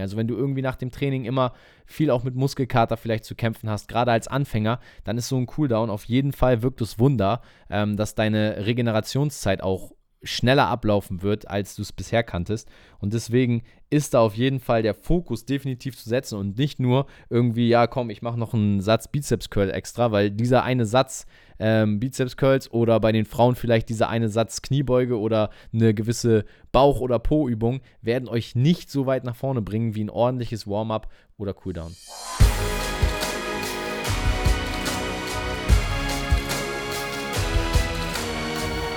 Also wenn du irgendwie nach dem Training immer viel auch mit Muskelkater vielleicht zu kämpfen hast, gerade als Anfänger, dann ist so ein Cooldown auf jeden Fall wirkt es Wunder, ähm, dass deine Regenerationszeit auch schneller ablaufen wird, als du es bisher kanntest. Und deswegen ist da auf jeden Fall der Fokus definitiv zu setzen und nicht nur irgendwie, ja, komm, ich mache noch einen Satz Bizeps Curl extra, weil dieser eine Satz ähm, Bizeps Curls oder bei den Frauen vielleicht dieser eine Satz Kniebeuge oder eine gewisse Bauch- oder Po-Übung werden euch nicht so weit nach vorne bringen wie ein ordentliches Warm-up oder Cooldown.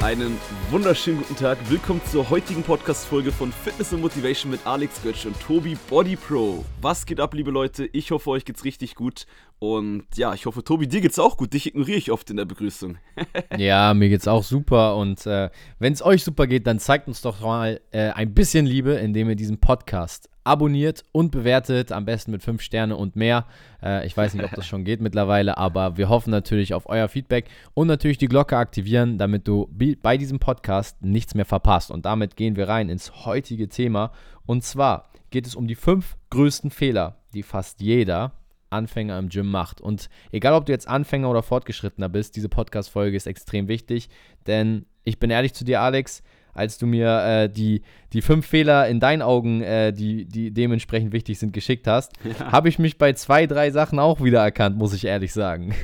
Einen wunderschönen guten Tag. Willkommen zur heutigen Podcast-Folge von Fitness und Motivation mit Alex Götsch und Tobi Body Pro. Was geht ab, liebe Leute? Ich hoffe, euch geht's richtig gut. Und ja, ich hoffe, Tobi, dir geht's auch gut. Dich ignoriere ich oft in der Begrüßung. ja, mir geht's auch super. Und äh, wenn es euch super geht, dann zeigt uns doch mal äh, ein bisschen Liebe, indem ihr diesen Podcast abonniert und bewertet, am besten mit 5 Sterne und mehr. Äh, ich weiß nicht, ob das schon geht mittlerweile, aber wir hoffen natürlich auf euer Feedback und natürlich die Glocke aktivieren, damit du bei diesem Podcast nichts mehr verpasst. Und damit gehen wir rein ins heutige Thema. Und zwar geht es um die fünf größten Fehler, die fast jeder Anfänger im Gym macht. Und egal, ob du jetzt Anfänger oder Fortgeschrittener bist, diese Podcast-Folge ist extrem wichtig, denn ich bin ehrlich zu dir, Alex, als du mir äh, die, die fünf Fehler in deinen Augen, äh, die, die dementsprechend wichtig sind, geschickt hast, ja. habe ich mich bei zwei, drei Sachen auch wieder erkannt, muss ich ehrlich sagen.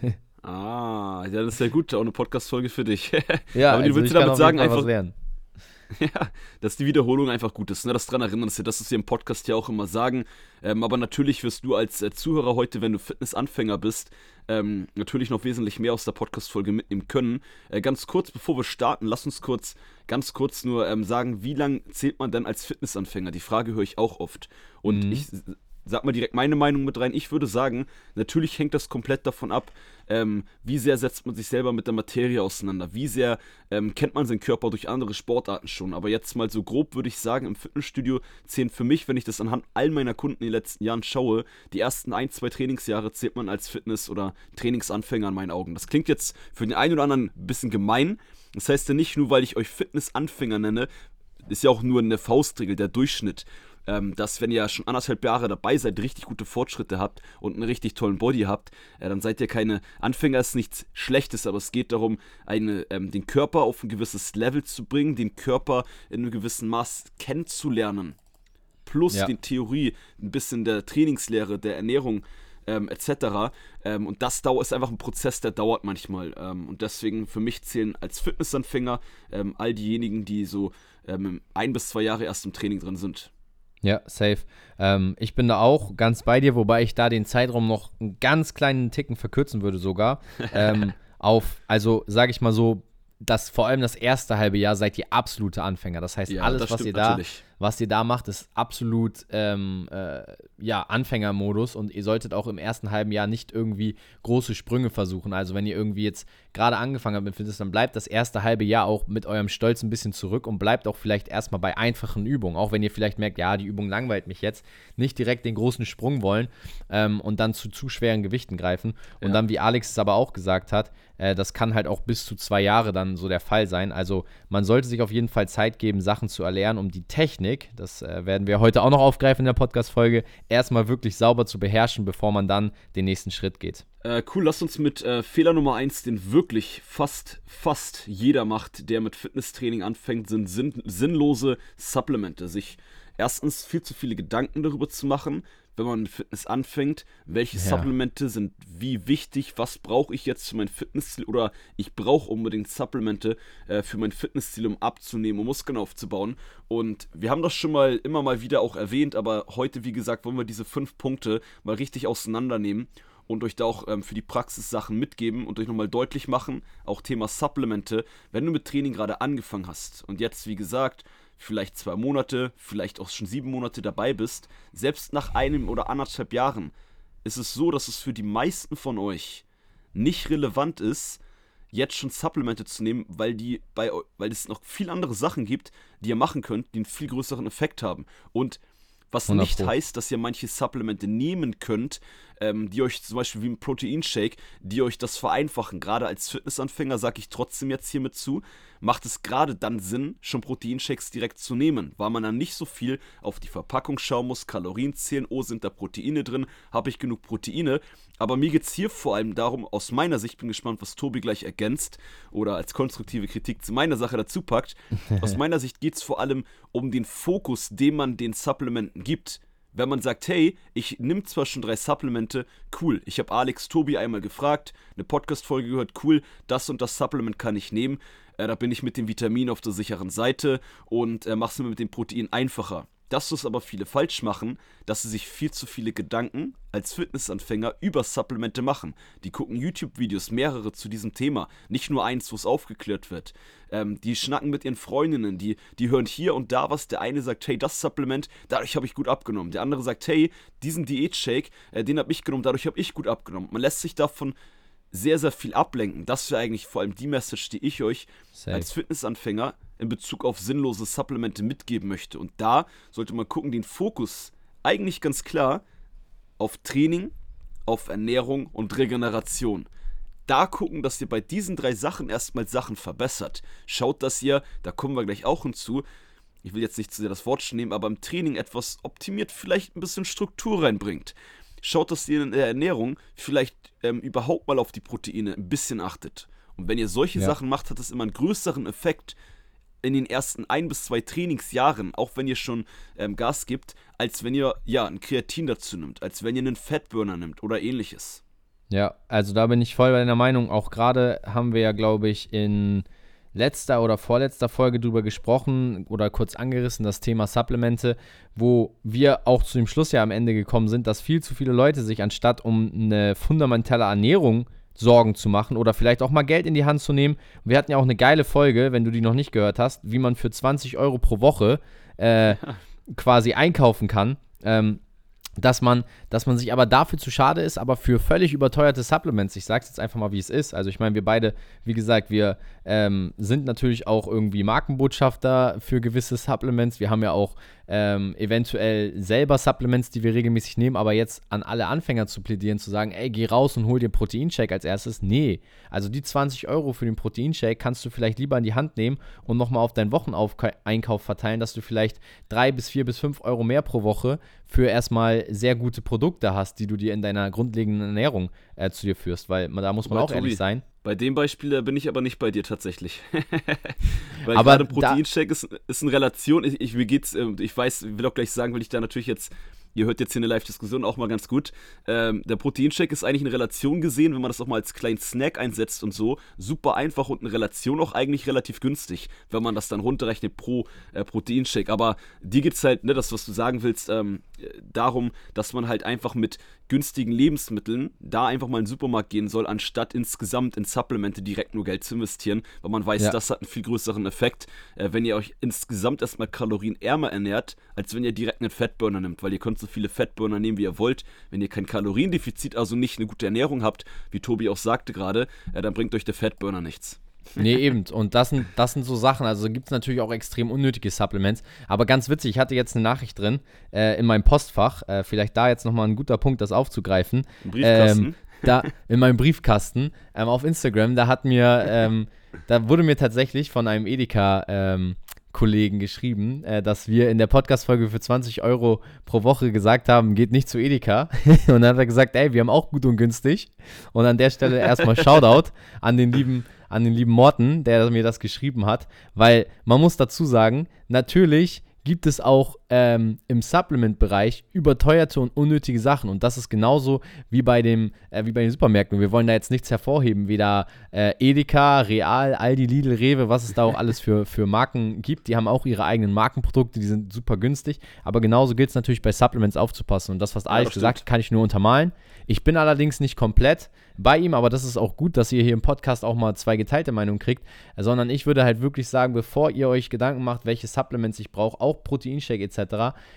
ah, ja, das ist ja gut, auch eine Podcast-Folge für dich. ja, Aber also du willst damit sagen, einfach. Lernen. Ja, dass die Wiederholung einfach gut ist. Ne? Das daran erinnern, dass wir das, was wir im Podcast ja auch immer sagen. Ähm, aber natürlich wirst du als äh, Zuhörer heute, wenn du Fitnessanfänger bist, ähm, natürlich noch wesentlich mehr aus der Podcast-Folge mitnehmen können. Äh, ganz kurz, bevor wir starten, lass uns kurz, ganz kurz nur ähm, sagen, wie lange zählt man denn als Fitnessanfänger? Die Frage höre ich auch oft. Und mhm. ich sag mal direkt meine Meinung mit rein. Ich würde sagen, natürlich hängt das komplett davon ab, ähm, wie sehr setzt man sich selber mit der Materie auseinander, wie sehr ähm, kennt man seinen Körper durch andere Sportarten schon. Aber jetzt mal so grob würde ich sagen, im Fitnessstudio zählen für mich, wenn ich das anhand all meiner Kunden in den letzten Jahren schaue, die ersten ein, zwei Trainingsjahre zählt man als Fitness- oder Trainingsanfänger in meinen Augen. Das klingt jetzt für den einen oder anderen ein bisschen gemein. Das heißt ja nicht nur, weil ich euch Fitnessanfänger nenne, ist ja auch nur eine Faustregel, der Durchschnitt ähm, dass wenn ihr schon anderthalb Jahre dabei seid, richtig gute Fortschritte habt und einen richtig tollen Body habt, äh, dann seid ihr keine Anfänger, ist nichts Schlechtes, aber es geht darum, eine, ähm, den Körper auf ein gewisses Level zu bringen, den Körper in einem gewissen Maß kennenzulernen. Plus ja. die Theorie, ein bisschen der Trainingslehre, der Ernährung ähm, etc. Ähm, und das dauert, ist einfach ein Prozess, der dauert manchmal. Ähm, und deswegen für mich zählen als Fitnessanfänger ähm, all diejenigen, die so ähm, ein bis zwei Jahre erst im Training drin sind. Ja, safe. Ähm, ich bin da auch ganz bei dir, wobei ich da den Zeitraum noch einen ganz kleinen Ticken verkürzen würde sogar. ähm, auf, also sage ich mal so, dass vor allem das erste halbe Jahr seid ihr absolute Anfänger. Das heißt, ja, alles, das was ihr da natürlich was ihr da macht, ist absolut ähm, äh, ja, Anfängermodus und ihr solltet auch im ersten halben Jahr nicht irgendwie große Sprünge versuchen. Also wenn ihr irgendwie jetzt gerade angefangen habt mit Fitness, dann bleibt das erste halbe Jahr auch mit eurem Stolz ein bisschen zurück und bleibt auch vielleicht erstmal bei einfachen Übungen. Auch wenn ihr vielleicht merkt, ja, die Übung langweilt mich jetzt, nicht direkt den großen Sprung wollen ähm, und dann zu zu schweren Gewichten greifen. Und ja. dann, wie Alex es aber auch gesagt hat, äh, das kann halt auch bis zu zwei Jahre dann so der Fall sein. Also man sollte sich auf jeden Fall Zeit geben, Sachen zu erlernen, um die Technik Technik, das äh, werden wir heute auch noch aufgreifen in der Podcast-Folge, erstmal wirklich sauber zu beherrschen, bevor man dann den nächsten Schritt geht. Äh, cool, lass uns mit äh, Fehler Nummer 1, den wirklich fast, fast jeder macht, der mit Fitnesstraining anfängt, sind sinn sinnlose Supplemente. Sich erstens viel zu viele Gedanken darüber zu machen, wenn man mit Fitness anfängt, welche ja. Supplemente sind wie wichtig, was brauche ich jetzt für mein Fitnessziel oder ich brauche unbedingt Supplemente äh, für mein Fitnessziel, um abzunehmen, um Muskeln aufzubauen. Und wir haben das schon mal immer mal wieder auch erwähnt, aber heute, wie gesagt, wollen wir diese fünf Punkte mal richtig auseinandernehmen und euch da auch ähm, für die Praxis Sachen mitgeben und euch nochmal deutlich machen, auch Thema Supplemente, wenn du mit Training gerade angefangen hast und jetzt, wie gesagt, vielleicht zwei Monate, vielleicht auch schon sieben Monate dabei bist, selbst nach einem oder anderthalb Jahren, ist es so, dass es für die meisten von euch nicht relevant ist, jetzt schon Supplemente zu nehmen, weil die bei weil es noch viel andere Sachen gibt, die ihr machen könnt, die einen viel grgrößeren Effekt haben. Und was nicht heißt, dass ihr manche Supplemente nehmen könnt, ähm, die euch zum Beispiel wie ein Proteinshake, die euch das vereinfachen. Gerade als Fitnessanfänger sage ich trotzdem jetzt hiermit zu, macht es gerade dann Sinn, schon Proteinshakes direkt zu nehmen, weil man dann nicht so viel auf die Verpackung schauen muss, Kalorien zählen, oh, sind da Proteine drin, habe ich genug Proteine. Aber mir geht es hier vor allem darum, aus meiner Sicht, bin gespannt, was Tobi gleich ergänzt oder als konstruktive Kritik zu meiner Sache dazu packt. aus meiner Sicht geht es vor allem um den Fokus, den man den Supplementen gibt wenn man sagt, hey, ich nehme zwar schon drei Supplemente, cool, ich habe Alex Tobi einmal gefragt, eine Podcast-Folge gehört, cool, das und das Supplement kann ich nehmen, äh, da bin ich mit dem Vitamin auf der sicheren Seite und äh, mach's mir mit dem Protein einfacher. Dass es aber viele falsch machen, dass sie sich viel zu viele Gedanken als Fitnessanfänger über Supplemente machen. Die gucken YouTube-Videos, mehrere zu diesem Thema, nicht nur eins, wo es aufgeklärt wird. Ähm, die schnacken mit ihren Freundinnen, die, die hören hier und da was. Der eine sagt, hey, das Supplement, dadurch habe ich gut abgenommen. Der andere sagt, hey, diesen Diät-Shake, äh, den habe ich genommen, dadurch habe ich gut abgenommen. Man lässt sich davon sehr, sehr viel ablenken. Das wäre eigentlich vor allem die Message, die ich euch Safe. als Fitnessanfänger in Bezug auf sinnlose Supplemente mitgeben möchte. Und da sollte man gucken, den Fokus eigentlich ganz klar auf Training, auf Ernährung und Regeneration. Da gucken, dass ihr bei diesen drei Sachen erstmal Sachen verbessert. Schaut, dass ihr, da kommen wir gleich auch hinzu, ich will jetzt nicht zu sehr das Wort nehmen, aber im Training etwas optimiert, vielleicht ein bisschen Struktur reinbringt. Schaut, dass ihr in der Ernährung vielleicht ähm, überhaupt mal auf die Proteine ein bisschen achtet. Und wenn ihr solche ja. Sachen macht, hat das immer einen größeren Effekt, in den ersten ein bis zwei Trainingsjahren, auch wenn ihr schon ähm, Gas gibt, als wenn ihr ja ein Kreatin dazu nimmt, als wenn ihr einen Fettburner nimmt oder ähnliches. Ja, also da bin ich voll bei deiner Meinung. Auch gerade haben wir ja, glaube ich, in letzter oder vorletzter Folge drüber gesprochen oder kurz angerissen, das Thema Supplemente, wo wir auch zu dem Schluss ja am Ende gekommen sind, dass viel zu viele Leute sich anstatt um eine fundamentale Ernährung Sorgen zu machen oder vielleicht auch mal Geld in die Hand zu nehmen. Wir hatten ja auch eine geile Folge, wenn du die noch nicht gehört hast, wie man für 20 Euro pro Woche äh, quasi einkaufen kann. Ähm, dass man, dass man sich aber dafür zu schade ist, aber für völlig überteuerte Supplements, ich sag's jetzt einfach mal, wie es ist. Also ich meine, wir beide, wie gesagt, wir ähm, sind natürlich auch irgendwie Markenbotschafter für gewisse Supplements. Wir haben ja auch ähm, eventuell selber Supplements, die wir regelmäßig nehmen, aber jetzt an alle Anfänger zu plädieren, zu sagen, ey, geh raus und hol dir Proteinshake als erstes. Nee, also die 20 Euro für den Proteinshake kannst du vielleicht lieber in die Hand nehmen und nochmal auf deinen Wocheneinkauf verteilen, dass du vielleicht drei bis vier bis fünf Euro mehr pro Woche für erstmal sehr gute Produkte hast, die du dir in deiner grundlegenden Ernährung äh, zu dir führst, weil da muss man aber auch Tobi, ehrlich sein. Bei dem Beispiel da bin ich aber nicht bei dir tatsächlich. Weil aber gerade Proteinshake ist, ist in Relation, ich, ich, mir geht's, ähm, ich weiß, will auch gleich sagen, will ich da natürlich jetzt ihr hört jetzt hier eine Live-Diskussion auch mal ganz gut. Ähm, der Proteinshake ist eigentlich in Relation gesehen, wenn man das auch mal als kleinen Snack einsetzt und so, super einfach und in Relation auch eigentlich relativ günstig, wenn man das dann runterrechnet pro äh, Proteinshake. Aber dir geht es halt, ne, das, was du sagen willst, ähm, darum, dass man halt einfach mit günstigen Lebensmitteln da einfach mal in den Supermarkt gehen soll, anstatt insgesamt in Supplemente direkt nur Geld zu investieren, weil man weiß, ja. das hat einen viel größeren Effekt, äh, wenn ihr euch insgesamt erstmal kalorienärmer ernährt, als wenn ihr direkt einen Fettburner nimmt, weil ihr könnt so viele Fettburner nehmen, wie ihr wollt. Wenn ihr kein Kaloriendefizit, also nicht eine gute Ernährung habt, wie Tobi auch sagte gerade, äh, dann bringt euch der Fettburner nichts. Nee, eben. Und das sind, das sind so Sachen. Also gibt es natürlich auch extrem unnötige Supplements. Aber ganz witzig, ich hatte jetzt eine Nachricht drin äh, in meinem Postfach. Äh, vielleicht da jetzt nochmal ein guter Punkt, das aufzugreifen. Briefkasten. Ähm, da in meinem Briefkasten ähm, auf Instagram, da hat mir, ähm, da wurde mir tatsächlich von einem Edeka ähm, Kollegen geschrieben, äh, dass wir in der Podcast-Folge für 20 Euro pro Woche gesagt haben, geht nicht zu Edeka. und dann hat er gesagt, ey, wir haben auch gut und günstig. Und an der Stelle erstmal Shoutout an den lieben an den lieben Morten, der mir das geschrieben hat, weil man muss dazu sagen, natürlich gibt es auch ähm, im Supplement-Bereich überteuerte und unnötige Sachen. Und das ist genauso wie bei, dem, äh, wie bei den Supermärkten. Wir wollen da jetzt nichts hervorheben, weder äh, Edeka, Real, Aldi, Lidl, Rewe, was es da auch alles für, für Marken gibt. Die haben auch ihre eigenen Markenprodukte, die sind super günstig. Aber genauso gilt es natürlich bei Supplements aufzupassen. Und das, was Alex ja, gesagt hat, kann ich nur untermalen. Ich bin allerdings nicht komplett bei ihm, aber das ist auch gut, dass ihr hier im Podcast auch mal zwei geteilte Meinungen kriegt, sondern ich würde halt wirklich sagen, bevor ihr euch Gedanken macht, welche Supplements ich brauche, auch Proteinshake etc.,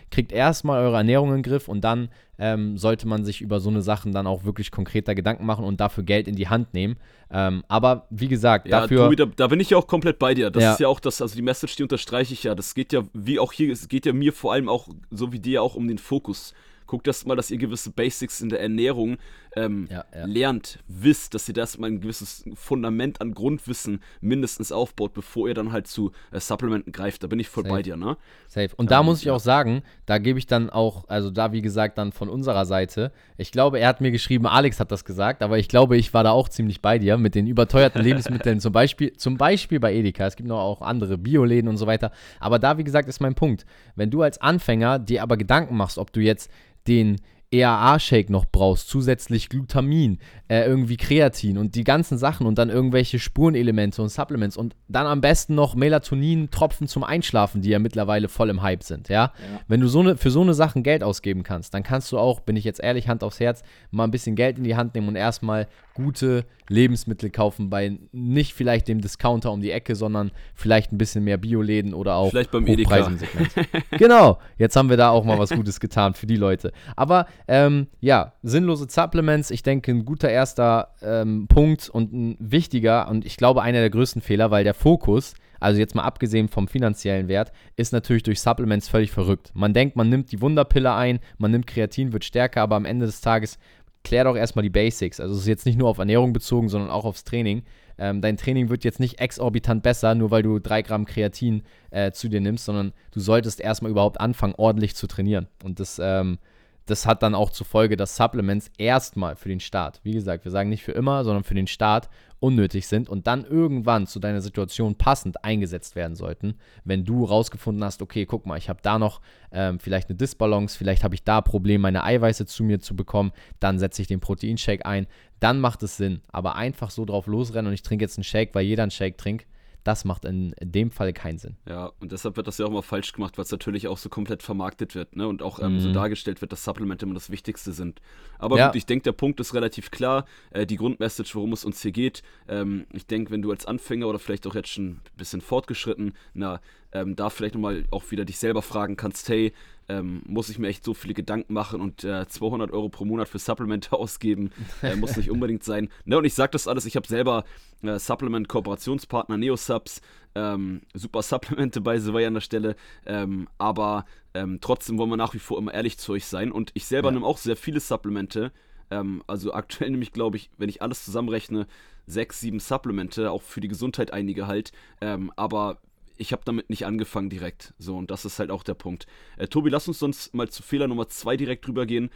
kriegt erstmal eure Ernährung in den Griff und dann ähm, sollte man sich über so eine Sachen dann auch wirklich konkreter Gedanken machen und dafür Geld in die Hand nehmen. Ähm, aber wie gesagt, ja, dafür. Tobi, da, da, bin ich ja auch komplett bei dir. Das ja. ist ja auch das, also die Message, die unterstreiche ich ja. Das geht ja, wie auch hier, es geht ja mir vor allem auch, so wie dir auch um den Fokus Guckt erst mal, dass ihr gewisse Basics in der Ernährung ähm, Ja, ja. lernt, wisst, dass ihr das mal ein gewisses Fundament an Grundwissen mindestens aufbaut, bevor ihr dann halt zu äh, Supplementen greift. Da bin ich voll Safe. bei dir, ne? Safe. Und da Ähm, muss ich auch sagen, da gebe ich dann auch, also da wie gesagt dann von unserer Seite, ich glaube, er hat mir geschrieben, Alex hat das gesagt, aber ich glaube, ich war da auch ziemlich bei dir mit den überteuerten Lebensmitteln, zum Beispiel, zum Beispiel bei Edeka. Es gibt noch auch andere Bioläden und so weiter. Aber da, wie gesagt, ist mein Punkt. Wenn du als Anfänger dir aber Gedanken machst, ob du jetzt den EAA-Shake noch brauchst, zusätzlich Glutamin, äh, irgendwie Kreatin und die ganzen Sachen und dann irgendwelche Spurenelemente und Supplements und dann am besten noch Melatonin-Tropfen zum Einschlafen, die ja mittlerweile voll im Hype sind, ja. Wenn du so ne, für so eine Sachen Geld ausgeben kannst, dann kannst du auch, bin ich jetzt ehrlich, Hand aufs Herz, mal ein bisschen Geld in die Hand nehmen und erstmal gute Lebensmittel kaufen bei nicht vielleicht dem Discounter um die Ecke, sondern vielleicht ein bisschen mehr Bioläden oder auch Vielleicht beim Edeka. genau, jetzt haben wir da auch mal was Gutes getan für die Leute. Aber ähm, ja, sinnlose Supplements, ich denke, ein guter erster ähm, Punkt und ein wichtiger und ich glaube einer der größten Fehler, weil der Fokus, also jetzt mal abgesehen vom finanziellen Wert, ist natürlich durch Supplements völlig verrückt. Man denkt, man nimmt die Wunderpille ein, man nimmt Kreatin, wird stärker, aber am Ende des Tages klär doch erstmal die Basics. Also es ist jetzt nicht nur auf Ernährung bezogen, sondern auch aufs Training. Ähm, dein Training wird jetzt nicht exorbitant besser, nur weil du drei Gramm Kreatin äh, zu dir nimmst, sondern du solltest erstmal überhaupt anfangen, ordentlich zu trainieren. Und das, ähm, das hat dann auch zur Folge, dass Supplements erstmal für den Start, wie gesagt, wir sagen nicht für immer, sondern für den Start unnötig sind und dann irgendwann zu deiner Situation passend eingesetzt werden sollten, wenn du rausgefunden hast, okay, guck mal, ich habe da noch ähm, vielleicht eine Disbalance, vielleicht habe ich da Probleme, meine Eiweiße zu mir zu bekommen, dann setze ich den Proteinshake ein, dann macht es Sinn. Aber einfach so drauf losrennen und ich trinke jetzt einen Shake, weil jeder einen Shake trinkt, das macht in dem Fall keinen Sinn. Ja, und deshalb wird das ja auch mal falsch gemacht, weil es natürlich auch so komplett vermarktet wird, ne? Und auch ähm, so Mhm. dargestellt wird, dass Supplemente immer das Wichtigste sind. Aber Ja. gut, ich denke, der Punkt ist relativ klar. Äh, die Grundmessage, worum es uns hier geht. Ähm, ich denke, wenn du als Anfänger oder vielleicht auch jetzt schon ein bisschen fortgeschritten, na, ähm, da vielleicht nochmal auch wieder dich selber fragen kannst, hey, ähm, muss ich mir echt so viele Gedanken machen und äh, 200 Euro pro Monat für Supplemente ausgeben, äh, muss nicht unbedingt sein. Ne, und ich sage das alles, ich habe selber äh, Supplement-Kooperationspartner, Neosubs, ähm, super Supplemente bei Way an der Stelle, ähm, aber ähm, trotzdem wollen wir nach wie vor immer ehrlich zu euch sein. Und ich selber Ja. nehme auch sehr viele Supplemente, ähm, also aktuell nehme ich, glaube ich, wenn ich alles zusammenrechne, sechs, sieben Supplemente, auch für die Gesundheit einige halt, ähm, aber ich habe damit nicht angefangen direkt. So, und das ist halt auch der Punkt. Äh, Tobi, lass uns sonst mal zu Fehler Nummer zwei direkt drüber gehen.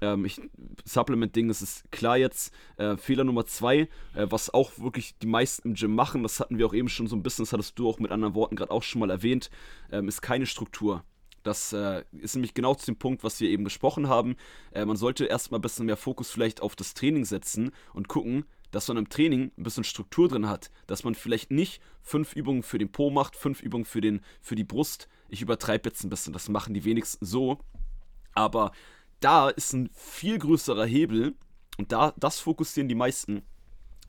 Ähm, ich, Supplement-Ding, das ist klar jetzt. Äh, Fehler Nummer zwei, äh, was auch wirklich die meisten im Gym machen, das hatten wir auch eben schon so ein bisschen, das hattest du auch mit anderen Worten gerade auch schon mal erwähnt, ähm, ist keine Struktur. Das äh, ist nämlich genau zu dem Punkt, was wir eben besprochen haben. Äh, man sollte erstmal ein bisschen mehr Fokus vielleicht auf das Training setzen und gucken, dass man im Training ein bisschen Struktur drin hat. Dass man vielleicht nicht fünf Übungen für den Po macht, fünf Übungen für, den, für die Brust. Ich übertreibe jetzt ein bisschen, das machen die wenigsten so. Aber da ist ein viel größerer Hebel und da, das fokussieren die meisten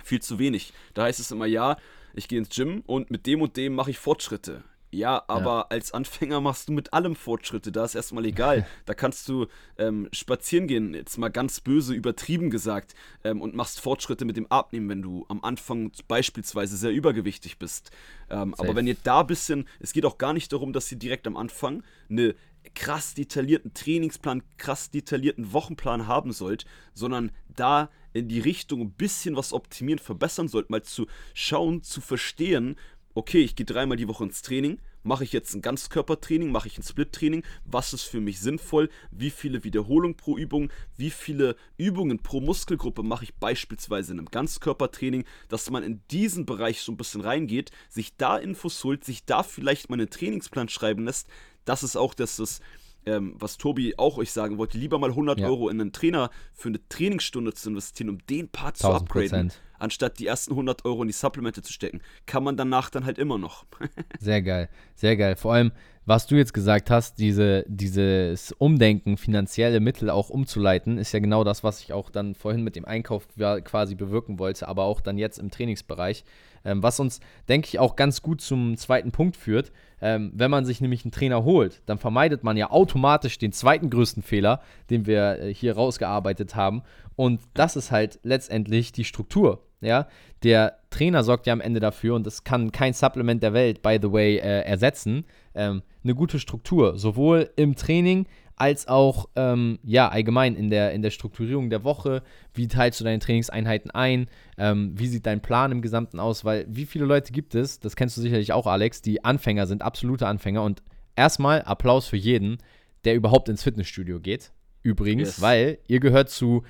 viel zu wenig. Da heißt es immer, ja, ich gehe ins Gym und mit dem und dem mache ich Fortschritte. Ja, aber als Anfänger machst du mit allem Fortschritte, da ist erstmal egal. Da kannst du ähm, spazieren gehen, jetzt mal ganz böse übertrieben gesagt, ähm, und machst Fortschritte mit dem Abnehmen, wenn du am Anfang beispielsweise sehr übergewichtig bist. Ähm, aber wenn ihr da ein bisschen, es geht auch gar nicht darum, dass ihr direkt am Anfang eine krass detaillierten Trainingsplan, krass detaillierten Wochenplan haben sollt, sondern da in die Richtung ein bisschen was optimieren, verbessern sollt, mal zu schauen, zu verstehen, okay, ich gehe dreimal die Woche ins Training, mache ich jetzt ein Ganzkörpertraining, mache ich ein Split-Training, was ist für mich sinnvoll, wie viele Wiederholungen pro Übung, wie viele Übungen pro Muskelgruppe mache ich beispielsweise in einem Ganzkörpertraining, dass man in diesen Bereich so ein bisschen reingeht, sich da Infos holt, sich da vielleicht mal einen Trainingsplan schreiben lässt, das ist auch das, das ähm, was Tobi auch euch sagen wollte, lieber mal 100 Ja. Euro in einen Trainer für eine Trainingsstunde zu investieren, um den Part zu 1000 upgraden, anstatt die ersten 100 Euro in die Supplemente zu stecken. Kann man danach dann halt immer noch. Sehr geil, sehr geil. Vor allem, was du jetzt gesagt hast, diese, dieses Umdenken, finanzielle Mittel auch umzuleiten, ist ja genau das, was ich auch dann vorhin mit dem Einkauf quasi bewirken wollte, aber auch dann jetzt im Trainingsbereich. Ähm, was uns, denke ich, auch ganz gut zum zweiten Punkt führt. Ähm, wenn man sich nämlich einen Trainer holt, dann vermeidet man ja automatisch den zweiten größten Fehler, den wir äh, hier rausgearbeitet haben. Und das ist halt letztendlich die Struktur. Ja, der Trainer sorgt ja am Ende dafür, und das kann kein Supplement der Welt, by the way, äh, ersetzen, ähm, eine gute Struktur, sowohl im Training als auch ähm, ja allgemein in der, in der Strukturierung der Woche. Wie teilst du deine Trainingseinheiten ein? Ähm, wie sieht dein Plan im Gesamten aus? Weil wie viele Leute gibt es, das kennst du sicherlich auch, Alex, die Anfänger sind, absolute Anfänger. Und erstmal Applaus für jeden, der überhaupt ins Fitnessstudio geht. Übrigens, yes. weil ihr gehört zu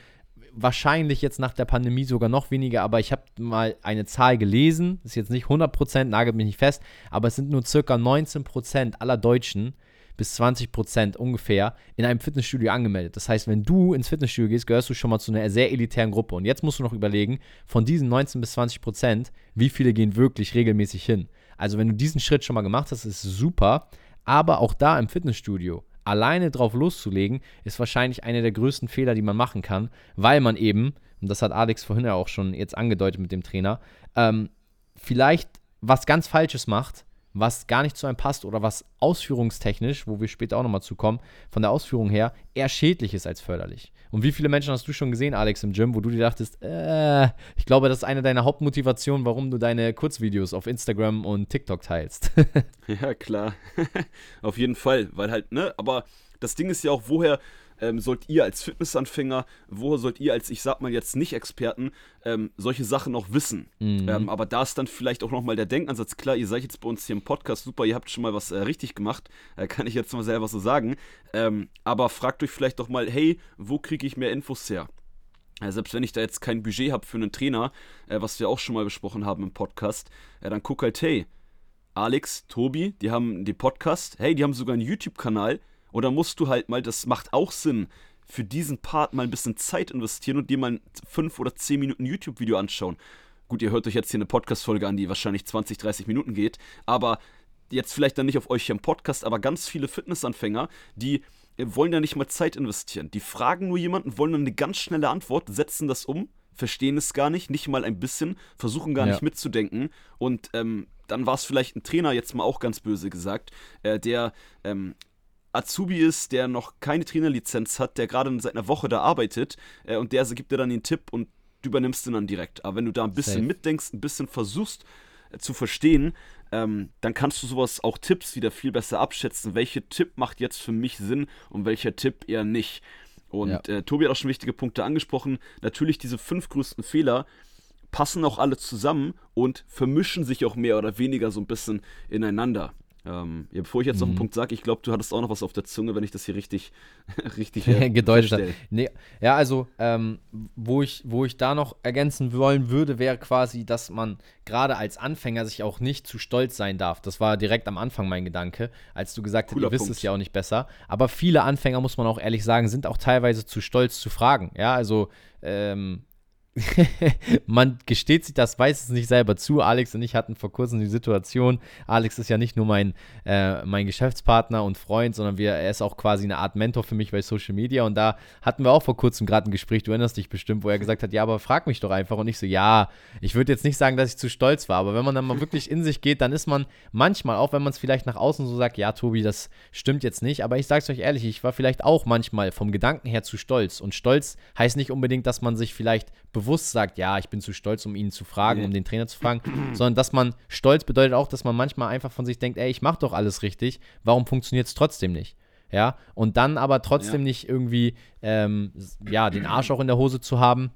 wahrscheinlich jetzt nach der Pandemie sogar noch weniger, aber ich habe mal eine Zahl gelesen, ist jetzt nicht 100%, nagelt mich nicht fest, aber es sind nur circa 19% aller Deutschen bis 20% ungefähr in einem Fitnessstudio angemeldet. Das heißt, wenn du ins Fitnessstudio gehst, gehörst du schon mal zu einer sehr elitären Gruppe. Und jetzt musst du noch überlegen, von diesen 19 bis 20%, wie viele gehen wirklich regelmäßig hin. Also wenn du diesen Schritt schon mal gemacht hast, ist super. Aber auch da im Fitnessstudio, alleine drauf loszulegen, ist wahrscheinlich einer der größten Fehler, die man machen kann, weil man eben, und das hat Alex vorhin ja auch schon jetzt angedeutet mit dem Trainer, ähm, vielleicht was ganz Falsches macht, was gar nicht zu einem passt oder was ausführungstechnisch, wo wir später auch nochmal zukommen, von der Ausführung her eher schädlich ist als förderlich. Und wie viele Menschen hast du schon gesehen, Alex, im Gym, wo du dir dachtest, äh, ich glaube, das ist eine deiner Hauptmotivationen, warum du deine Kurzvideos auf Instagram und TikTok teilst. ja, klar. auf jeden Fall, weil halt, ne, aber das Ding ist ja auch, woher ähm, sollt ihr als Fitnessanfänger, wo sollt ihr als, ich sag mal jetzt nicht Experten, ähm, solche Sachen auch wissen. Mhm. Ähm, aber da ist dann vielleicht auch nochmal der Denkansatz, klar, ihr seid jetzt bei uns hier im Podcast, super, ihr habt schon mal was äh, richtig gemacht, äh, kann ich jetzt mal selber so sagen. Ähm, aber fragt euch vielleicht doch mal, hey, wo kriege ich mehr Infos her? Ja, selbst wenn ich da jetzt kein Budget habe für einen Trainer, äh, was wir auch schon mal besprochen haben im Podcast, äh, dann guck halt, hey, Alex, Tobi, die haben den Podcast, hey, die haben sogar einen YouTube-Kanal, oder musst du halt mal, das macht auch Sinn, für diesen Part mal ein bisschen Zeit investieren und dir mal ein 5 oder 10 Minuten YouTube-Video anschauen. Gut, ihr hört euch jetzt hier eine Podcast-Folge an, die wahrscheinlich 20, 30 Minuten geht, aber jetzt vielleicht dann nicht auf euch hier im Podcast, aber ganz viele Fitnessanfänger, die wollen ja nicht mal Zeit investieren. Die fragen nur jemanden, wollen dann eine ganz schnelle Antwort, setzen das um, verstehen es gar nicht, nicht mal ein bisschen, versuchen gar ja. nicht mitzudenken und ähm, dann war es vielleicht ein Trainer, jetzt mal auch ganz böse gesagt, äh, der ähm, Azubi ist, der noch keine Trainerlizenz hat, der gerade seit einer Woche da arbeitet äh, und der gibt dir dann den Tipp und du übernimmst ihn dann direkt. Aber wenn du da ein bisschen Safe. mitdenkst, ein bisschen versuchst äh, zu verstehen, ähm, dann kannst du sowas auch Tipps wieder viel besser abschätzen. Welcher Tipp macht jetzt für mich Sinn und welcher Tipp eher nicht. Und ja. äh, Tobi hat auch schon wichtige Punkte angesprochen. Natürlich diese fünf größten Fehler passen auch alle zusammen und vermischen sich auch mehr oder weniger so ein bisschen ineinander. Ähm, ja, bevor ich jetzt mhm. noch einen mhm. Punkt sage, ich glaube, du hattest auch noch was auf der Zunge, wenn ich das hier richtig, richtig gedeutet habe. Nee, ja, also, ähm, wo, ich, wo ich da noch ergänzen wollen würde, wäre quasi, dass man gerade als Anfänger sich auch nicht zu stolz sein darf. Das war direkt am Anfang mein Gedanke, als du gesagt hast, ihr wisst es ja auch nicht besser. Aber viele Anfänger, muss man auch ehrlich sagen, sind auch teilweise zu stolz zu fragen. Ja, also, ähm, man gesteht sich das meistens nicht selber zu. Alex und ich hatten vor kurzem die Situation. Alex ist ja nicht nur mein, äh, mein Geschäftspartner und Freund, sondern wir, er ist auch quasi eine Art Mentor für mich bei Social Media. Und da hatten wir auch vor kurzem gerade ein Gespräch, du erinnerst dich bestimmt, wo er gesagt hat: Ja, aber frag mich doch einfach. Und ich so: Ja, ich würde jetzt nicht sagen, dass ich zu stolz war, aber wenn man dann mal wirklich in sich geht, dann ist man manchmal, auch wenn man es vielleicht nach außen so sagt: Ja, Tobi, das stimmt jetzt nicht. Aber ich sage es euch ehrlich, ich war vielleicht auch manchmal vom Gedanken her zu stolz. Und stolz heißt nicht unbedingt, dass man sich vielleicht bewusst sagt, ja, ich bin zu stolz, um ihn zu fragen, um den Trainer zu fragen, sondern dass man stolz bedeutet auch, dass man manchmal einfach von sich denkt, ey, ich mache doch alles richtig, warum funktioniert es trotzdem nicht? Ja, und dann aber trotzdem ja. nicht irgendwie, ähm, ja, den Arsch auch in der Hose zu haben,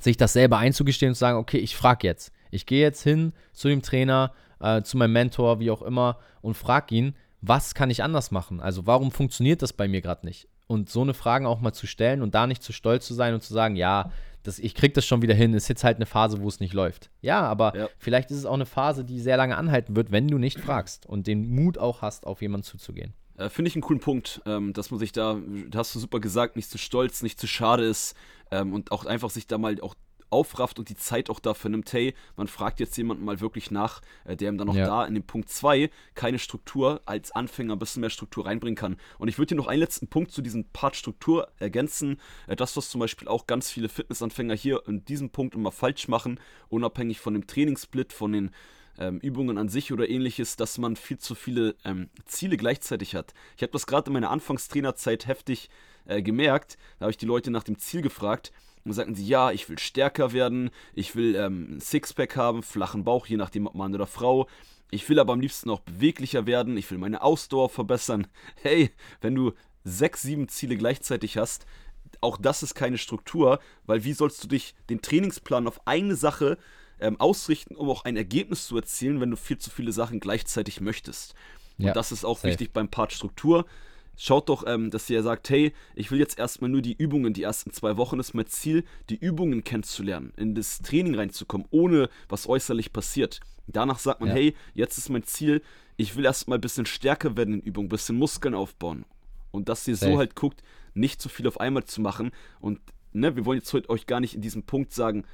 sich das selber einzugestehen und zu sagen, okay, ich frage jetzt. Ich gehe jetzt hin zu dem Trainer, äh, zu meinem Mentor, wie auch immer, und frage ihn, was kann ich anders machen? Also warum funktioniert das bei mir gerade nicht? Und so eine Frage auch mal zu stellen und da nicht zu stolz zu sein und zu sagen, ja, das, ich krieg das schon wieder hin, ist jetzt halt eine Phase, wo es nicht läuft. Ja, aber ja. vielleicht ist es auch eine Phase, die sehr lange anhalten wird, wenn du nicht fragst und den Mut auch hast, auf jemanden zuzugehen. Äh, Finde ich einen coolen Punkt, ähm, dass man sich da, hast du super gesagt, nicht zu stolz, nicht zu schade ist ähm, und auch einfach sich da mal auch aufrafft und die Zeit auch dafür nimmt, hey, man fragt jetzt jemanden mal wirklich nach, äh, der ihm dann auch ja. da in dem Punkt 2 keine Struktur als Anfänger ein bisschen mehr Struktur reinbringen kann. Und ich würde hier noch einen letzten Punkt zu diesem Part Struktur ergänzen. Äh, das, was zum Beispiel auch ganz viele Fitnessanfänger hier in diesem Punkt immer falsch machen, unabhängig von dem Trainingssplit, von den ähm, Übungen an sich oder ähnliches, dass man viel zu viele ähm, Ziele gleichzeitig hat. Ich habe das gerade in meiner Anfangstrainerzeit heftig äh, gemerkt. Da habe ich die Leute nach dem Ziel gefragt und sagten sie, ja, ich will stärker werden, ich will ähm, ein Sixpack haben, flachen Bauch, je nachdem ob Mann oder Frau. Ich will aber am liebsten auch beweglicher werden, ich will meine Ausdauer verbessern. Hey, wenn du sechs, sieben Ziele gleichzeitig hast, auch das ist keine Struktur, weil wie sollst du dich den Trainingsplan auf eine Sache ähm, ausrichten, um auch ein Ergebnis zu erzielen, wenn du viel zu viele Sachen gleichzeitig möchtest? Und ja, das ist auch safe. wichtig beim Part Struktur. Schaut doch, ähm, dass ihr sagt, hey, ich will jetzt erstmal nur die Übungen, die ersten zwei Wochen ist mein Ziel, die Übungen kennenzulernen, in das Training reinzukommen, ohne was äußerlich passiert. Danach sagt man, ja. hey, jetzt ist mein Ziel, ich will erstmal ein bisschen stärker werden in Übungen, ein bisschen Muskeln aufbauen. Und dass ihr Safe. so halt guckt, nicht zu viel auf einmal zu machen. Und ne, wir wollen jetzt heute euch gar nicht in diesem Punkt sagen,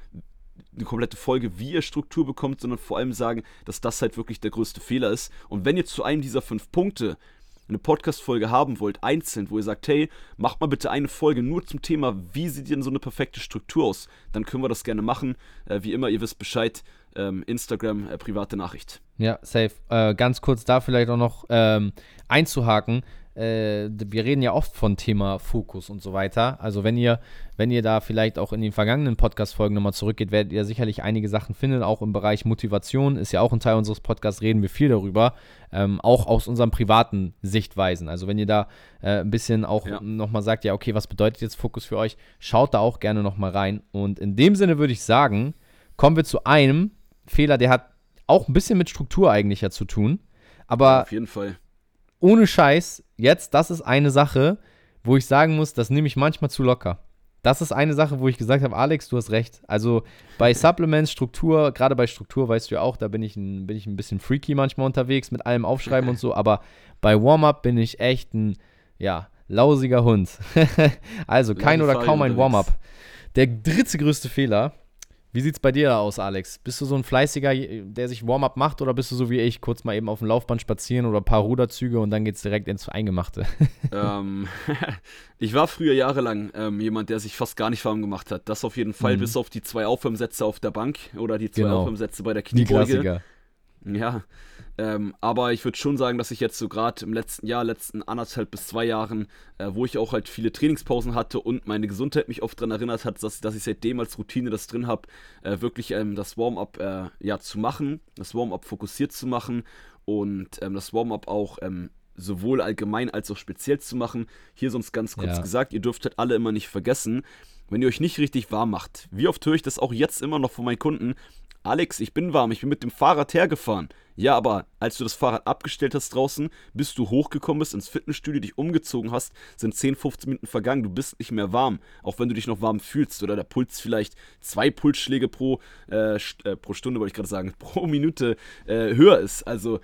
eine komplette Folge, wie ihr Struktur bekommt, sondern vor allem sagen, dass das halt wirklich der größte Fehler ist. Und wenn ihr zu einem dieser fünf Punkte eine Podcast-Folge haben wollt, einzeln, wo ihr sagt, hey, macht mal bitte eine Folge nur zum Thema, wie sieht denn so eine perfekte Struktur aus, dann können wir das gerne machen. Äh, wie immer, ihr wisst Bescheid, ähm, Instagram, äh, private Nachricht. Ja, safe. Äh, ganz kurz da vielleicht auch noch ähm, einzuhaken äh, wir reden ja oft von Thema Fokus und so weiter. Also wenn ihr, wenn ihr da vielleicht auch in den vergangenen Podcast-Folgen nochmal zurückgeht, werdet ihr sicherlich einige Sachen finden, auch im Bereich Motivation, ist ja auch ein Teil unseres Podcasts, reden wir viel darüber, ähm, auch aus unseren privaten Sichtweisen. Also wenn ihr da äh, ein bisschen auch ja. nochmal sagt, ja, okay, was bedeutet jetzt Fokus für euch, schaut da auch gerne nochmal rein. Und in dem Sinne würde ich sagen, kommen wir zu einem Fehler, der hat auch ein bisschen mit Struktur eigentlich ja zu tun. Aber auf jeden Fall ohne Scheiß, jetzt, das ist eine Sache, wo ich sagen muss, das nehme ich manchmal zu locker. Das ist eine Sache, wo ich gesagt habe, Alex, du hast recht. Also bei Supplements, Struktur, gerade bei Struktur weißt du ja auch, da bin ich, ein, bin ich ein bisschen freaky manchmal unterwegs mit allem Aufschreiben und so, aber bei Warm-up bin ich echt ein, ja, lausiger Hund. also kein oder kaum ein Warm-up. Der dritte größte Fehler, wie sieht's bei dir aus, Alex? Bist du so ein fleißiger, der sich Warm-up macht, oder bist du so wie ich, kurz mal eben auf dem Laufband spazieren oder ein paar Ruderzüge und dann geht's direkt ins Eingemachte? ähm, ich war früher jahrelang ähm, jemand, der sich fast gar nicht warm gemacht hat. Das auf jeden Fall, mhm. bis auf die zwei Aufwärmsätze auf der Bank oder die zwei genau. Aufwärmsätze bei der Kniebeuge. Ja, ähm, aber ich würde schon sagen, dass ich jetzt so gerade im letzten Jahr, letzten anderthalb bis zwei Jahren, äh, wo ich auch halt viele Trainingspausen hatte und meine Gesundheit mich oft daran erinnert hat, dass, dass ich seitdem als Routine das drin habe, äh, wirklich ähm, das Warm-up äh, ja, zu machen, das Warm-up fokussiert zu machen und ähm, das Warm-up auch ähm, sowohl allgemein als auch speziell zu machen. Hier sonst ganz kurz ja. gesagt, ihr dürft halt alle immer nicht vergessen, wenn ihr euch nicht richtig warm macht. Wie oft höre ich das auch jetzt immer noch von meinen Kunden? Alex, ich bin warm, ich bin mit dem Fahrrad hergefahren. Ja, aber als du das Fahrrad abgestellt hast draußen, bis du hochgekommen bist, ins Fitnessstudio dich umgezogen hast, sind 10, 15 Minuten vergangen. Du bist nicht mehr warm, auch wenn du dich noch warm fühlst oder der Puls vielleicht zwei Pulsschläge pro, äh, äh, pro Stunde, wollte ich gerade sagen, pro Minute äh, höher ist. Also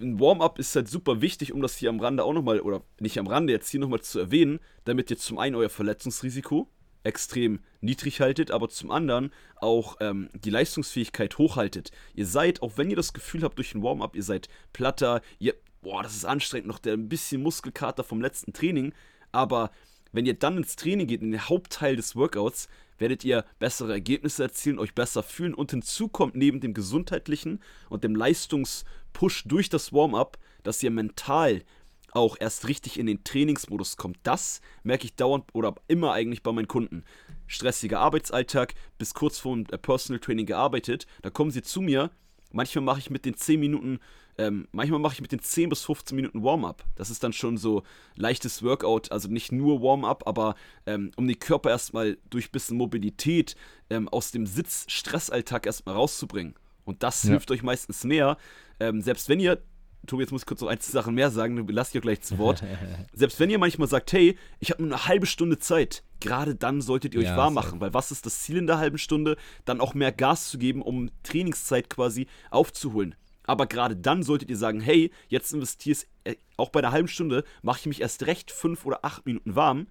ein Warm-up ist halt super wichtig, um das hier am Rande auch nochmal, oder nicht am Rande, jetzt hier nochmal zu erwähnen, damit ihr zum einen euer Verletzungsrisiko extrem niedrig haltet, aber zum anderen auch ähm, die Leistungsfähigkeit hochhaltet. Ihr seid, auch wenn ihr das Gefühl habt durch ein Warm-up, ihr seid platter, ihr, boah, das ist anstrengend, noch der ein bisschen Muskelkater vom letzten Training, aber wenn ihr dann ins Training geht, in den Hauptteil des Workouts, werdet ihr bessere Ergebnisse erzielen, euch besser fühlen und hinzu kommt neben dem gesundheitlichen und dem Leistungspush durch das Warm-up, dass ihr mental auch erst richtig in den Trainingsmodus kommt. Das merke ich dauernd oder immer eigentlich bei meinen Kunden. Stressiger Arbeitsalltag, bis kurz vor dem äh, Personal Training gearbeitet, da kommen sie zu mir. Manchmal mache ich mit den 10 Minuten, ähm, manchmal mache ich mit den 10 bis 15 Minuten Warm-up. Das ist dann schon so leichtes Workout, also nicht nur Warm-up, aber ähm, um den Körper erstmal durch ein bisschen Mobilität ähm, aus dem Sitz-Stressalltag erstmal rauszubringen. Und das ja. hilft euch meistens mehr. Ähm, selbst wenn ihr Tobi, jetzt muss ich kurz noch ein, zwei Sachen mehr sagen, dann lass auch gleich zu Wort. Selbst wenn ihr manchmal sagt, hey, ich habe nur eine halbe Stunde Zeit, gerade dann solltet ihr euch ja, warm machen, weil was ist das Ziel in der halben Stunde? Dann auch mehr Gas zu geben, um Trainingszeit quasi aufzuholen. Aber gerade dann solltet ihr sagen, hey, jetzt investierst, äh, auch bei der halben Stunde mache ich mich erst recht fünf oder acht Minuten warm,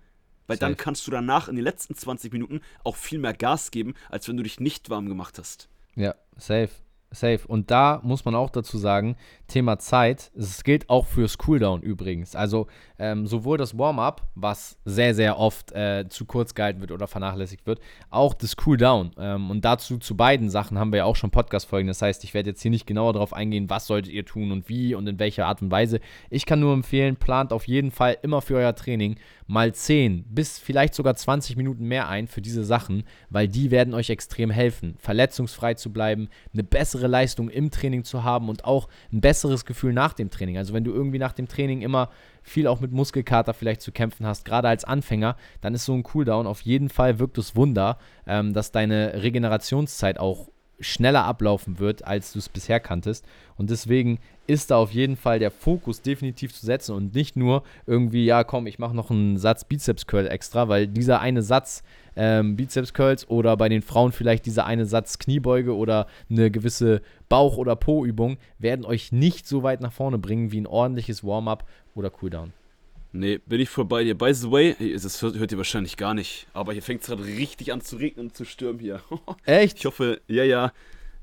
weil safe. dann kannst du danach in den letzten 20 Minuten auch viel mehr Gas geben, als wenn du dich nicht warm gemacht hast. Ja, safe. Safe. Und da muss man auch dazu sagen, Thema Zeit, es gilt auch fürs Cooldown übrigens. Also ähm, sowohl das Warm-up, was sehr, sehr oft äh, zu kurz gehalten wird oder vernachlässigt wird, auch das Cooldown. Ähm, und dazu zu beiden Sachen haben wir ja auch schon Podcast-Folgen. Das heißt, ich werde jetzt hier nicht genauer darauf eingehen, was solltet ihr tun und wie und in welcher Art und Weise. Ich kann nur empfehlen, plant auf jeden Fall immer für euer Training mal 10 bis vielleicht sogar 20 Minuten mehr ein für diese Sachen, weil die werden euch extrem helfen, verletzungsfrei zu bleiben, eine bessere bessere Leistung im Training zu haben und auch ein besseres Gefühl nach dem Training. Also wenn du irgendwie nach dem Training immer viel auch mit Muskelkater vielleicht zu kämpfen hast, gerade als Anfänger, dann ist so ein Cooldown auf jeden Fall wirkt es Wunder, ähm, dass deine Regenerationszeit auch schneller ablaufen wird, als du es bisher kanntest. Und deswegen ist da auf jeden Fall der Fokus definitiv zu setzen und nicht nur irgendwie, ja, komm, ich mache noch einen Satz Bizeps Curl extra, weil dieser eine Satz ähm, Bizeps Curls oder bei den Frauen vielleicht dieser eine Satz Kniebeuge oder eine gewisse Bauch- oder Po-Übung werden euch nicht so weit nach vorne bringen wie ein ordentliches Warm-up oder Cooldown. Nee, bin ich vorbei dir. By the way, das hört, ihr wahrscheinlich gar nicht, aber hier fängt es gerade richtig an zu regnen und zu stürmen hier. Echt? Ich hoffe, ja, ja.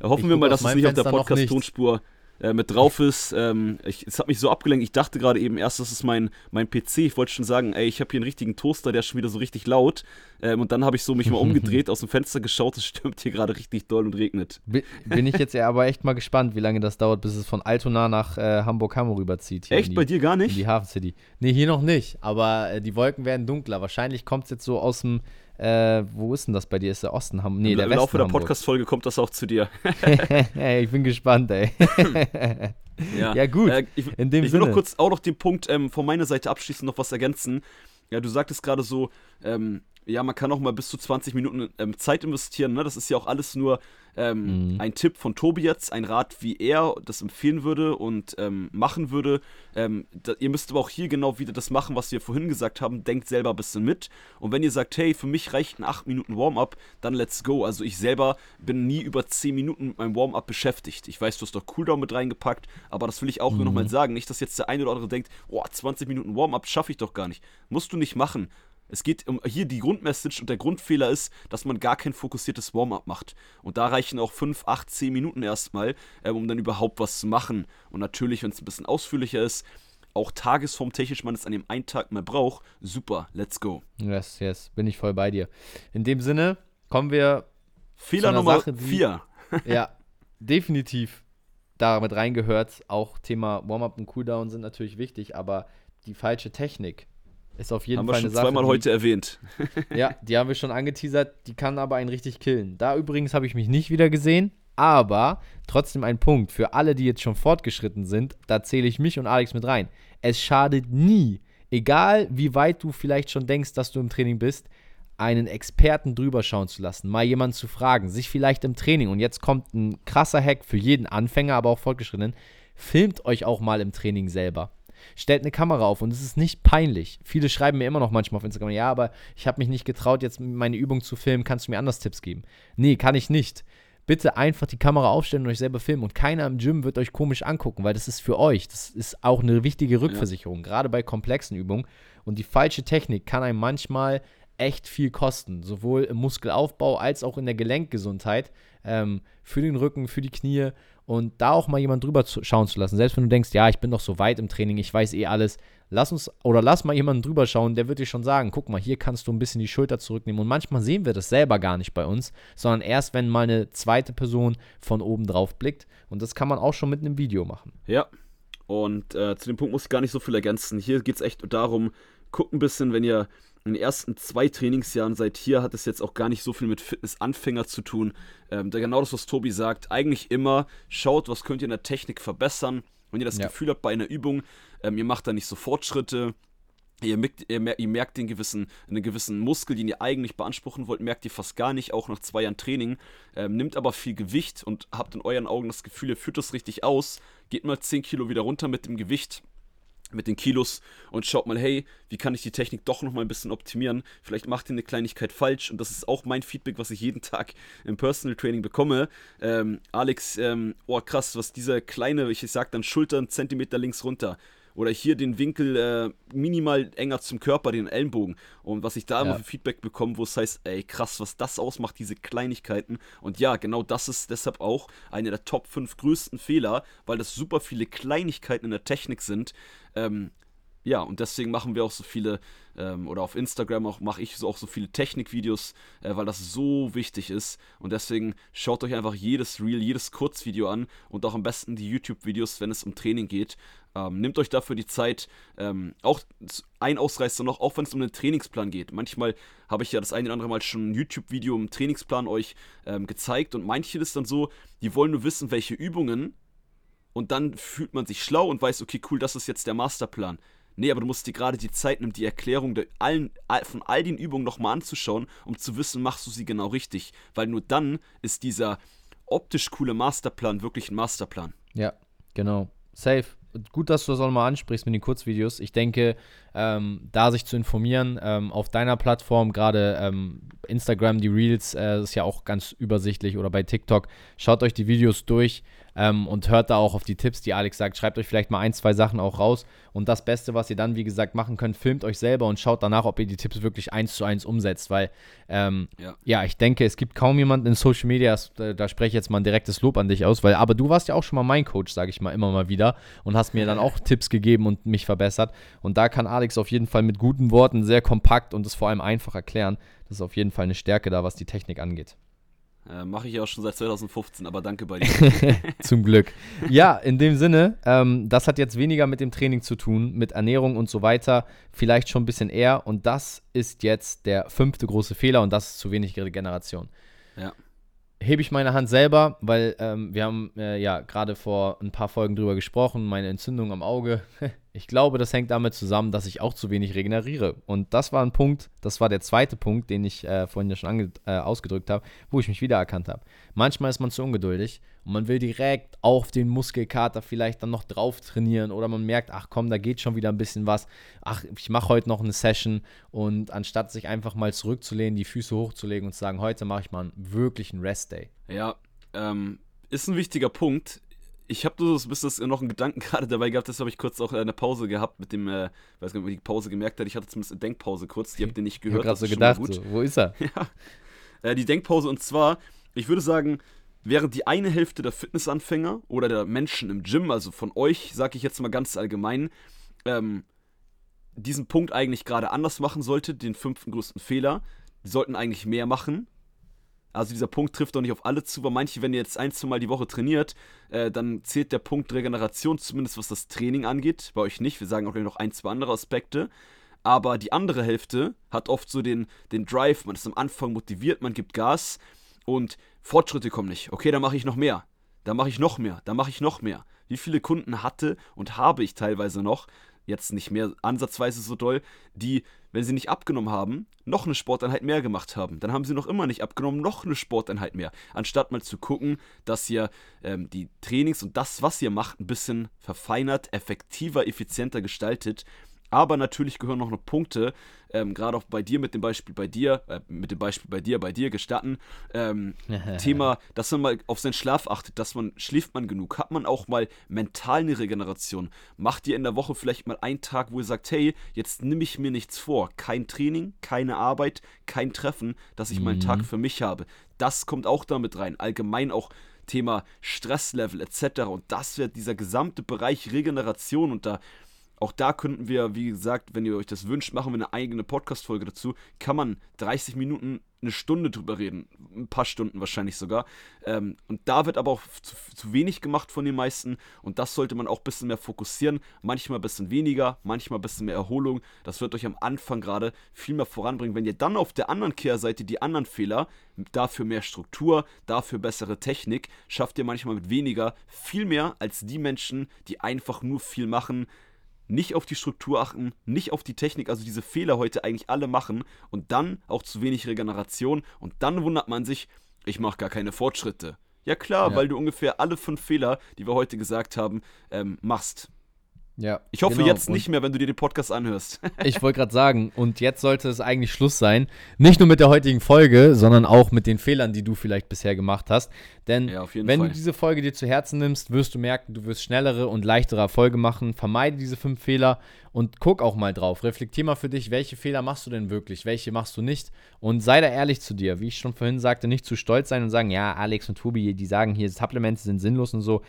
Hoffen ich wir mal, dass es nicht auf der Podcast-Tonspur äh, mit drauf ist. Ähm, ich, es hat mich so abgelenkt. Ich dachte gerade eben erst, das ist mein, mein PC. Ich wollte schon sagen, ey, ich habe hier einen richtigen Toaster, der ist schon wieder so richtig laut. Ähm, und dann habe ich so mich mal umgedreht, aus dem Fenster geschaut. Es stürmt hier gerade richtig doll und regnet. Bin ich jetzt aber echt mal gespannt, wie lange das dauert, bis es von Altona nach äh, Hamburg-Hammer rüberzieht. Echt? Die, bei dir gar nicht? In die Hafen City. Nee, hier noch nicht. Aber äh, die Wolken werden dunkler. Wahrscheinlich kommt es jetzt so aus dem äh, wo ist denn das bei dir? Ist der Osten Hamburg? Nee, Im, der Im Westen Laufe der Podcast-Folge kommt das auch zu dir. hey, ich bin gespannt, ey. ja. ja, gut. Äh, ich, In dem ich will Sinne. noch kurz auch noch den Punkt ähm, von meiner Seite abschließend noch was ergänzen. Ja, du sagtest gerade so, ähm, ja, man kann auch mal bis zu 20 Minuten ähm, Zeit investieren. Ne? Das ist ja auch alles nur ähm, mhm. ein Tipp von Tobi jetzt, ein Rat, wie er das empfehlen würde und ähm, machen würde. Ähm, da, ihr müsst aber auch hier genau wieder das machen, was wir vorhin gesagt haben. Denkt selber ein bisschen mit. Und wenn ihr sagt, hey, für mich reicht ein 8 Minuten Warm-up, dann let's go. Also ich selber bin nie über 10 Minuten mit meinem Warm-up beschäftigt. Ich weiß, du hast doch Cooldown mit reingepackt, aber das will ich auch mhm. nur nochmal sagen. Nicht, dass jetzt der eine oder andere denkt, oh, 20 Minuten Warm-up schaffe ich doch gar nicht. Musst du nicht machen. Es geht um hier die Grundmessage und der Grundfehler ist, dass man gar kein fokussiertes Warm-up macht. Und da reichen auch 5, 8, 10 Minuten erstmal, äh, um dann überhaupt was zu machen. Und natürlich, wenn es ein bisschen ausführlicher ist, auch tagesformtechnisch man es an dem einen Tag mehr braucht, super, let's go. Yes, yes, bin ich voll bei dir. In dem Sinne kommen wir Fehler Nummer 4. ja, definitiv damit reingehört. Auch Thema Warm-up und Cooldown sind natürlich wichtig, aber die falsche Technik ist auf jeden haben Fall eine Sache. Wir schon zweimal heute erwähnt. ja, die haben wir schon angeteasert. Die kann aber einen richtig killen. Da übrigens habe ich mich nicht wieder gesehen. Aber trotzdem ein Punkt für alle, die jetzt schon fortgeschritten sind. Da zähle ich mich und Alex mit rein. Es schadet nie, egal wie weit du vielleicht schon denkst, dass du im Training bist, einen Experten drüber schauen zu lassen, mal jemanden zu fragen, sich vielleicht im Training, und jetzt kommt ein krasser Hack für jeden Anfänger, aber auch Fortgeschrittenen, filmt euch auch mal im Training selber stellt eine Kamera auf und es ist nicht peinlich. Viele schreiben mir immer noch manchmal auf Instagram, ja, aber ich habe mich nicht getraut, jetzt meine Übung zu filmen, kannst du mir anders Tipps geben? Nee, kann ich nicht. Bitte einfach die Kamera aufstellen und euch selber filmen und keiner im Gym wird euch komisch angucken, weil das ist für euch. Das ist auch eine wichtige Rückversicherung, ja. gerade bei komplexen Übungen. Und die falsche Technik kann einem manchmal echt viel kosten, sowohl im Muskelaufbau als auch in der Gelenkgesundheit, ähm, für den Rücken, für die Knie und da auch mal jemand drüber zu, schauen zu lassen. Selbst wenn du denkst, ja, ich bin doch so weit im Training, ich weiß eh alles, lass uns oder lass mal jemanden drüber schauen, der wird dir schon sagen, guck mal, hier kannst du ein bisschen die Schulter zurücknehmen. Und manchmal sehen wir das selber gar nicht bei uns, sondern erst, wenn mal eine zweite Person von oben drauf blickt. Und das kann man auch schon mit einem Video machen. Ja. Und äh, zu dem Punkt muss ich gar nicht so viel ergänzen. Hier geht es echt darum, guckt ein bisschen, wenn ihr in den ersten zwei Trainingsjahren seit hier hat es jetzt auch gar nicht so viel mit Fitnessanfänger zu tun. Ähm, da genau das, was Tobi sagt. Eigentlich immer schaut, was könnt ihr in der Technik verbessern. Wenn ihr das ja. Gefühl habt bei einer Übung, ähm, ihr macht da nicht so Fortschritte, Ihr merkt, ihr, merkt, den gewissen, einen gewissen Muskel, den ihr eigentlich beanspruchen wollt, merkt ihr fast gar nicht, auch nach zwei Jahren Training. Ähm, nimmt aber viel Gewicht und habt in euren Augen das Gefühl, ihr führt das richtig aus. Geht mal 10 Kilo wieder runter mit dem Gewicht mit den Kilos und schaut mal, hey, wie kann ich die Technik doch noch mal ein bisschen optimieren? Vielleicht macht ihr eine Kleinigkeit falsch und das ist auch mein Feedback, was ich jeden Tag im Personal Training bekomme. Ähm, Alex, ähm, oh krass, was dieser kleine, ich sag dann Schultern Zentimeter links runter oder hier den Winkel äh, minimal enger zum Körper, den Ellenbogen. Und was ich da ja. immer für Feedback bekomme, wo es heißt, ey, krass, was das ausmacht, diese Kleinigkeiten. Und ja, genau das ist deshalb auch einer der Top 5 größten Fehler, weil das super viele Kleinigkeiten in der Technik sind. Ähm, ja, und deswegen machen wir auch so viele, ähm, oder auf Instagram auch mache ich so auch so viele Technikvideos, äh, weil das so wichtig ist. Und deswegen schaut euch einfach jedes Reel, jedes Kurzvideo an und auch am besten die YouTube-Videos, wenn es um Training geht. Ähm, nehmt euch dafür die Zeit. Ähm, auch ein Ausreißer noch, auch wenn es um den Trainingsplan geht. Manchmal habe ich ja das eine oder andere Mal schon ein YouTube-Video im Trainingsplan euch ähm, gezeigt und manche ist dann so, die wollen nur wissen, welche Übungen und dann fühlt man sich schlau und weiß, okay, cool, das ist jetzt der Masterplan. Nee, aber du musst dir gerade die Zeit nehmen, die Erklärung allen, von all den Übungen nochmal anzuschauen, um zu wissen, machst du sie genau richtig. Weil nur dann ist dieser optisch coole Masterplan wirklich ein Masterplan. Ja, genau. Safe. Gut, dass du das auch nochmal ansprichst mit den Kurzvideos. Ich denke, ähm, da sich zu informieren, ähm, auf deiner Plattform, gerade ähm, Instagram, die Reels, äh, ist ja auch ganz übersichtlich oder bei TikTok. Schaut euch die Videos durch ähm, und hört da auch auf die Tipps, die Alex sagt. Schreibt euch vielleicht mal ein, zwei Sachen auch raus. Und das Beste, was ihr dann, wie gesagt, machen könnt, filmt euch selber und schaut danach, ob ihr die Tipps wirklich eins zu eins umsetzt. Weil, ähm, ja. ja. ich denke, es gibt kaum jemanden in Social Media, da, da spreche ich jetzt mal ein direktes Lob an dich aus, weil, aber du warst ja auch schon mal mein Coach, sage ich mal, immer mal wieder und hast mir dann auch Tipps gegeben und mich verbessert. Und da kann Alex auf jeden Fall mit guten Worten sehr kompakt und es vor allem einfach erklären. Das ist auf jeden Fall eine Stärke da, was die Technik angeht. Äh, Mache ich ja auch schon seit 2015, aber danke bei dir. Zum Glück. Ja, in dem Sinne, ähm, das hat jetzt weniger mit dem Training zu tun, mit Ernährung und so weiter, vielleicht schon ein bisschen eher. Und das ist jetzt der fünfte große Fehler und das ist zu wenig Regeneration. Ja hebe ich meine Hand selber, weil ähm, wir haben äh, ja gerade vor ein paar Folgen drüber gesprochen, meine Entzündung am Auge. Ich glaube, das hängt damit zusammen, dass ich auch zu wenig regeneriere. Und das war ein Punkt, das war der zweite Punkt, den ich äh, vorhin ja schon äh, ausgedrückt habe, wo ich mich wiedererkannt habe. Manchmal ist man zu ungeduldig und man will direkt auf den Muskelkater vielleicht dann noch drauf trainieren oder man merkt, ach komm, da geht schon wieder ein bisschen was. Ach, ich mache heute noch eine Session und anstatt sich einfach mal zurückzulehnen, die Füße hochzulegen und zu sagen, heute mache ich mal einen wirklichen Rest-Day. Ja, ähm, ist ein wichtiger Punkt ich habe so ein bisschen noch einen Gedanken gerade dabei gehabt, das habe ich kurz auch eine Pause gehabt mit dem, äh, weiß gar nicht, ob ich die Pause gemerkt hat, ich hatte zumindest eine Denkpause kurz, die habt ihr nicht gehört. Ich habe gerade so gedacht, so, wo ist er? ja. Äh, die Denkpause und zwar, ich würde sagen, während die eine Hälfte der Fitnessanfänger oder der Menschen im Gym, also von euch, sage ich jetzt mal ganz allgemein, ähm, diesen Punkt eigentlich gerade anders machen sollte, den fünften größten Fehler, die sollten eigentlich mehr machen, also dieser Punkt trifft doch nicht auf alle zu, weil manche, wenn ihr jetzt ein, zwei Mal die Woche trainiert, äh, dann zählt der Punkt Regeneration, zumindest was das Training angeht. Bei euch nicht. Wir sagen auch noch ein, zwei andere Aspekte. Aber die andere Hälfte hat oft so den, den Drive, man ist am Anfang motiviert, man gibt Gas und Fortschritte kommen nicht. Okay, dann mache ich noch mehr. Da mache ich noch mehr. Da mache ich noch mehr. Wie viele Kunden hatte und habe ich teilweise noch, jetzt nicht mehr ansatzweise so doll, die, wenn sie nicht abgenommen haben, noch eine Sporteinheit mehr gemacht haben. Dann haben sie noch immer nicht abgenommen, noch eine Sporteinheit mehr. Anstatt mal zu gucken, dass ihr ähm, die Trainings und das, was ihr macht, ein bisschen verfeinert, effektiver, effizienter gestaltet aber natürlich gehören noch, noch Punkte, ähm, gerade auch bei dir mit dem Beispiel bei dir, äh, mit dem Beispiel bei dir, bei dir gestatten. Ähm, Thema, dass man mal auf seinen Schlaf achtet, dass man, schläft man genug, hat man auch mal mental eine Regeneration. Macht ihr in der Woche vielleicht mal einen Tag, wo ihr sagt, hey, jetzt nehme ich mir nichts vor. Kein Training, keine Arbeit, kein Treffen, dass ich mhm. mal einen Tag für mich habe. Das kommt auch damit rein. Allgemein auch Thema Stresslevel etc. Und das wird dieser gesamte Bereich Regeneration und da auch da könnten wir, wie gesagt, wenn ihr euch das wünscht, machen wir eine eigene Podcast-Folge dazu. Kann man 30 Minuten, eine Stunde drüber reden. Ein paar Stunden wahrscheinlich sogar. Ähm, und da wird aber auch zu, zu, wenig gemacht von den meisten. Und das sollte man auch ein bisschen mehr fokussieren. Manchmal ein bisschen weniger, manchmal ein bisschen mehr Erholung. Das wird euch am Anfang gerade viel mehr voranbringen. Wenn ihr dann auf der anderen Kehrseite die anderen Fehler, dafür mehr Struktur, dafür bessere Technik, schafft ihr manchmal mit weniger viel mehr als die Menschen, die einfach nur viel machen nicht auf die Struktur achten, nicht auf die Technik, also diese Fehler heute eigentlich alle machen und dann auch zu wenig Regeneration und dann wundert man sich, ich mache gar keine Fortschritte. Ja klar, ja. weil du ungefähr alle fünf Fehler, die wir heute gesagt haben, ähm, machst. Ja. Ich hoffe genau. jetzt nicht mehr, wenn du dir den Podcast anhörst. ich wollte gerade sagen, und jetzt sollte es eigentlich Schluss sein. Nicht nur mit der heutigen Folge, sondern auch mit den Fehlern, die du vielleicht bisher gemacht hast. Denn ja, wenn Fall. du diese Folge dir zu Herzen nimmst, wirst du merken, du wirst schnellere und leichtere Erfolge machen. Vermeide diese fünf Fehler und guck auch mal drauf. Reflektier mal für dich, welche Fehler machst du denn wirklich, welche machst du nicht. Und sei da ehrlich zu dir. Wie ich schon vorhin sagte, nicht zu stolz sein und sagen, ja, Alex und Tobi, die sagen hier, Supplements sind sinnlos und so.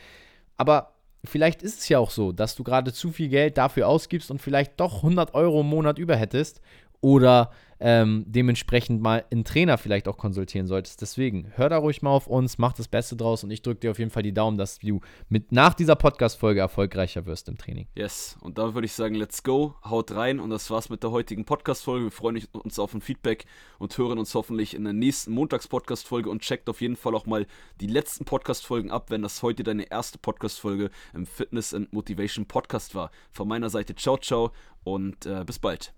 Aber vielleicht ist es ja auch so, dass du gerade zu viel Geld dafür ausgibst und vielleicht doch 100 Euro im Monat über hättest oder ähm, dementsprechend mal einen Trainer vielleicht auch konsultieren solltest. Deswegen, hör da ruhig mal auf uns, mach das Beste draus und ich drücke dir auf jeden Fall die Daumen, dass du mit nach dieser Podcast-Folge erfolgreicher wirst im Training. Yes, und da würde ich sagen, let's go, haut rein und das war's mit der heutigen Podcast-Folge. Wir freuen uns auf ein Feedback und hören uns hoffentlich in der nächsten Montags-Podcast-Folge und checkt auf jeden Fall auch mal die letzten Podcast-Folgen ab, wenn das heute deine erste Podcast-Folge im Fitness and Motivation Podcast war. Von meiner Seite ciao, ciao und äh, bis bald.